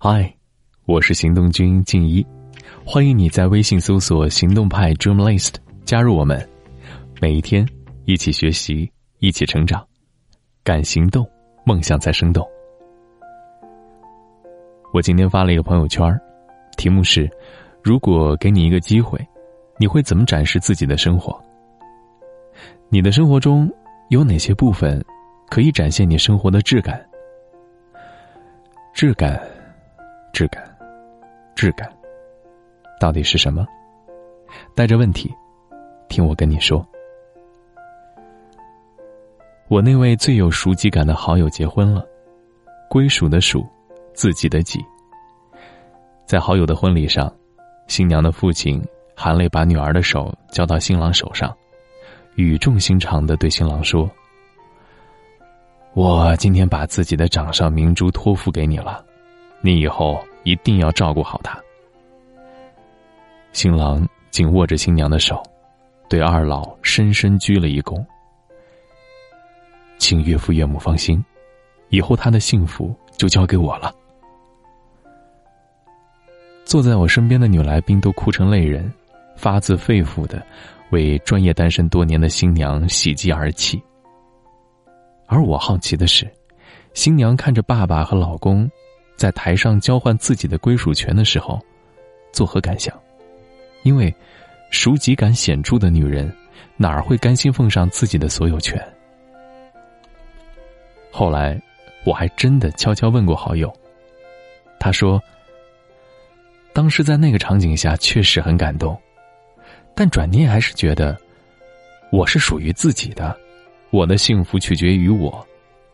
嗨，我是行动君静一，欢迎你在微信搜索“行动派 Dream List” 加入我们，每一天一起学习，一起成长，敢行动，梦想才生动。我今天发了一个朋友圈，题目是：如果给你一个机会，你会怎么展示自己的生活？你的生活中有哪些部分可以展现你生活的质感？质感，质感，质感，到底是什么？带着问题，听我跟你说。我那位最有熟悉感的好友结婚了，归属的属。自己的己，在好友的婚礼上，新娘的父亲含泪把女儿的手交到新郎手上，语重心长的对新郎说：“我今天把自己的掌上明珠托付给你了，你以后一定要照顾好她。”新郎紧握着新娘的手，对二老深深鞠了一躬：“请岳父岳母放心，以后他的幸福就交给我了。”坐在我身边的女来宾都哭成泪人，发自肺腑的为专业单身多年的新娘喜极而泣。而我好奇的是，新娘看着爸爸和老公在台上交换自己的归属权的时候，作何感想？因为熟己感显著的女人，哪儿会甘心奉上自己的所有权？后来，我还真的悄悄问过好友，他说。当时在那个场景下确实很感动，但转念还是觉得，我是属于自己的，我的幸福取决于我，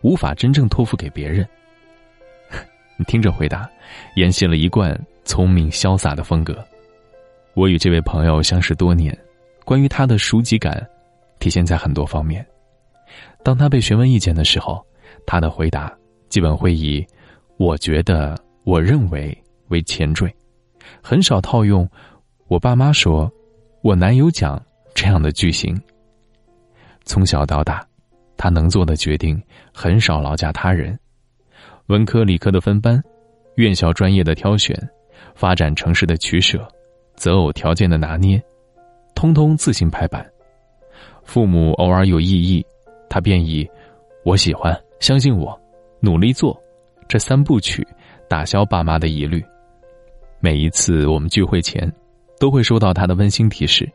无法真正托付给别人。你听着回答，延续了一贯聪明潇洒的风格。我与这位朋友相识多年，关于他的熟己感，体现在很多方面。当他被询问意见的时候，他的回答基本会以“我觉得”“我认为”为前缀。很少套用“我爸妈说”“我男友讲”这样的句型。从小到大，他能做的决定很少劳驾他人，文科理科的分班，院校专业的挑选，发展城市的取舍，择偶条件的拿捏，通通自行排版。父母偶尔有异议，他便以“我喜欢，相信我，努力做”这三部曲打消爸妈的疑虑。每一次我们聚会前，都会收到他的温馨提示，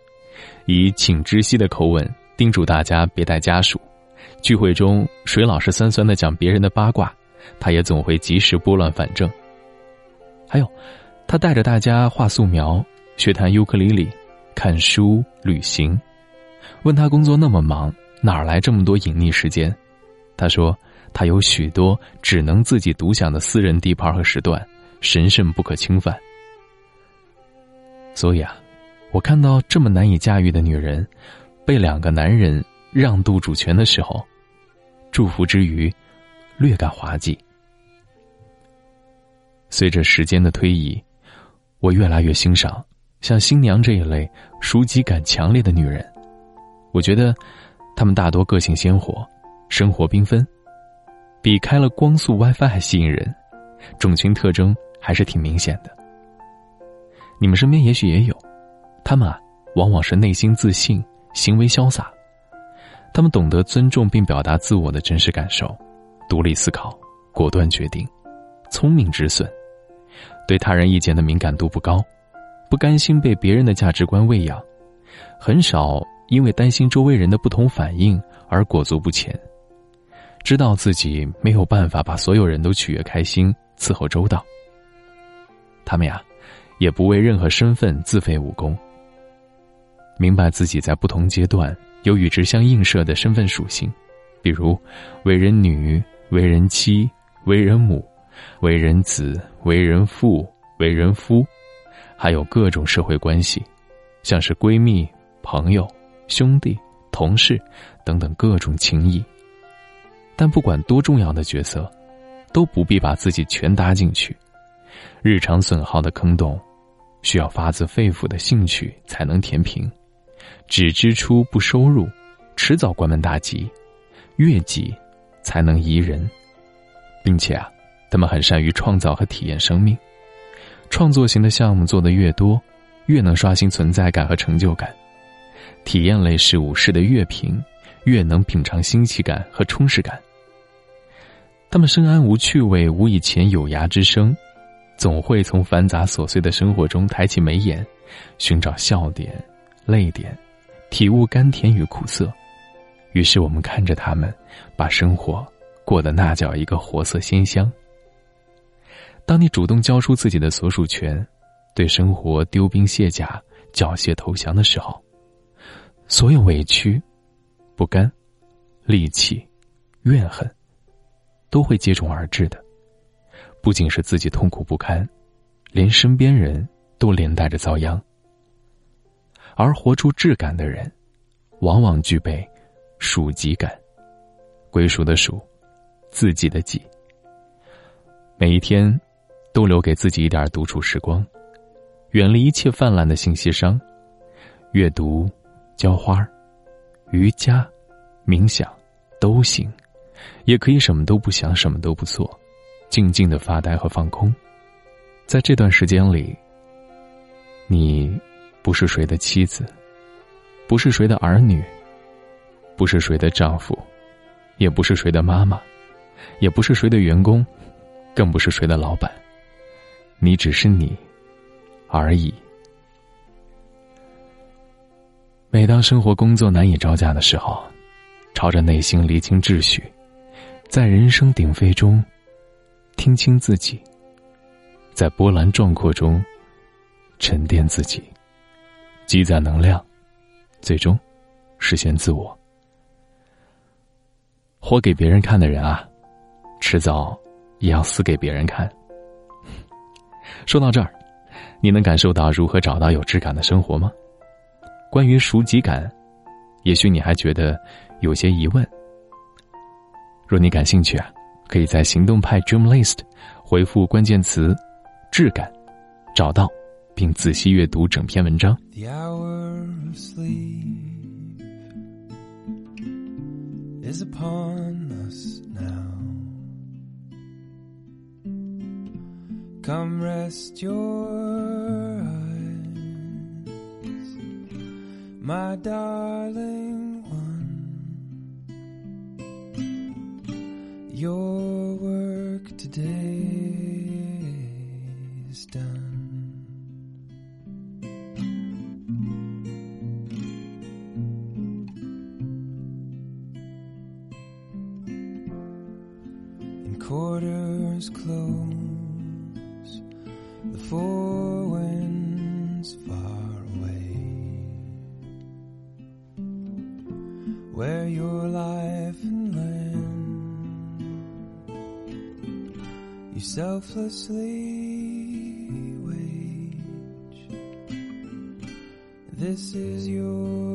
以请知悉的口吻叮嘱大家别带家属。聚会中谁老是酸酸的讲别人的八卦，他也总会及时拨乱反正。还有，他带着大家画素描、学弹尤克里里、看书、旅行。问他工作那么忙，哪来这么多隐匿时间？他说他有许多只能自己独享的私人地盘和时段，神圣不可侵犯。所以啊，我看到这么难以驾驭的女人，被两个男人让渡主权的时候，祝福之余，略感滑稽。随着时间的推移，我越来越欣赏像新娘这一类熟己感强烈的女人。我觉得，她们大多个性鲜活，生活缤纷，比开了光速 WiFi 还吸引人，种群特征还是挺明显的。你们身边也许也有，他们啊，往往是内心自信、行为潇洒，他们懂得尊重并表达自我的真实感受，独立思考，果断决定，聪明止损，对他人意见的敏感度不高，不甘心被别人的价值观喂养，很少因为担心周围人的不同反应而裹足不前，知道自己没有办法把所有人都取悦开心、伺候周到，他们呀。也不为任何身份自废武功。明白自己在不同阶段有与之相映射的身份属性，比如为人女、为人妻、为人母、为人子、为人父、为人夫，还有各种社会关系，像是闺蜜、朋友、兄弟、同事等等各种情谊。但不管多重要的角色，都不必把自己全搭进去，日常损耗的坑洞。需要发自肺腑的兴趣才能填平，只支出不收入，迟早关门大吉。悦己，才能宜人，并且啊，他们很善于创造和体验生命。创作型的项目做得越多，越能刷新存在感和成就感；体验类事物试得越频，越能品尝新奇感和充实感。他们深谙无趣味无以前有涯之声，总会从繁杂琐碎的生活中抬起眉眼，寻找笑点、泪点，体悟甘甜与苦涩。于是我们看着他们，把生活过得那叫一个活色鲜香。当你主动交出自己的所属权，对生活丢兵卸甲、缴械投降的时候，所有委屈、不甘、戾气、怨恨，都会接踵而至的。不仅是自己痛苦不堪，连身边人都连带着遭殃。而活出质感的人，往往具备属己感，归属的属，自己的己。每一天。都留给自己一点独处时光，远离一切泛滥的信息商，阅读、浇花、瑜伽、冥想都行，也可以什么都不想，什么都不做，静静的发呆和放空。在这段时间里，你不是谁的妻子，不是谁的儿女，不是谁的丈夫，也不是谁的妈妈，也不是谁的员工，更不是谁的老板。你只是你，而已。每当生活工作难以招架的时候，朝着内心厘清秩序，在人声鼎沸中听清自己，在波澜壮阔中沉淀自己，积攒能量，最终实现自我。活给别人看的人啊，迟早也要死给别人看。说到这儿，你能感受到如何找到有质感的生活吗？关于熟己感，也许你还觉得有些疑问。若你感兴趣啊，可以在行动派 Dream List 回复关键词“质感”，找到并仔细阅读整篇文章。Come rest your eyes, my darling one. Your work today quarters close the four winds far away, where your life and land you selflessly wage. This is your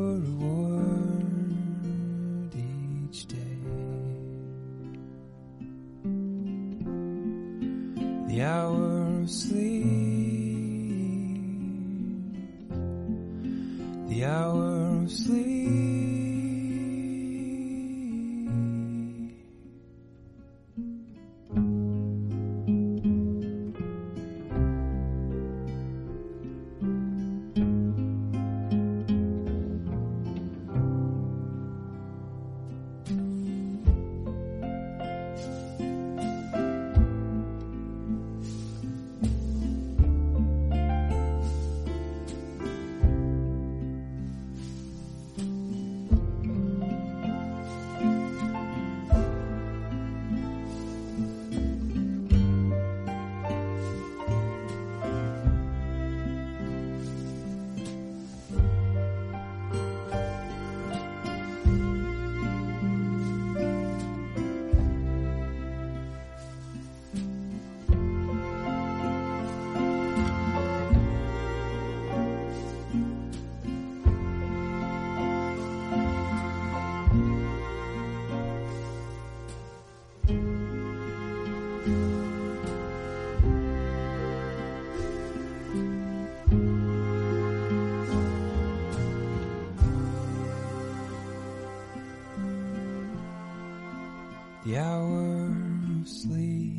the hour of sleep.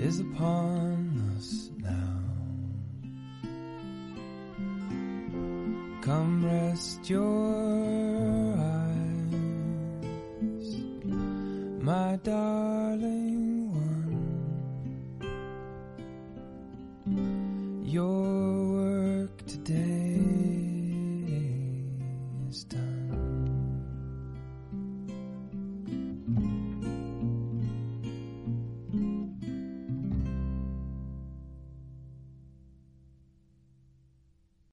is upon us now. Come rest your eyes, my darling one. Your work today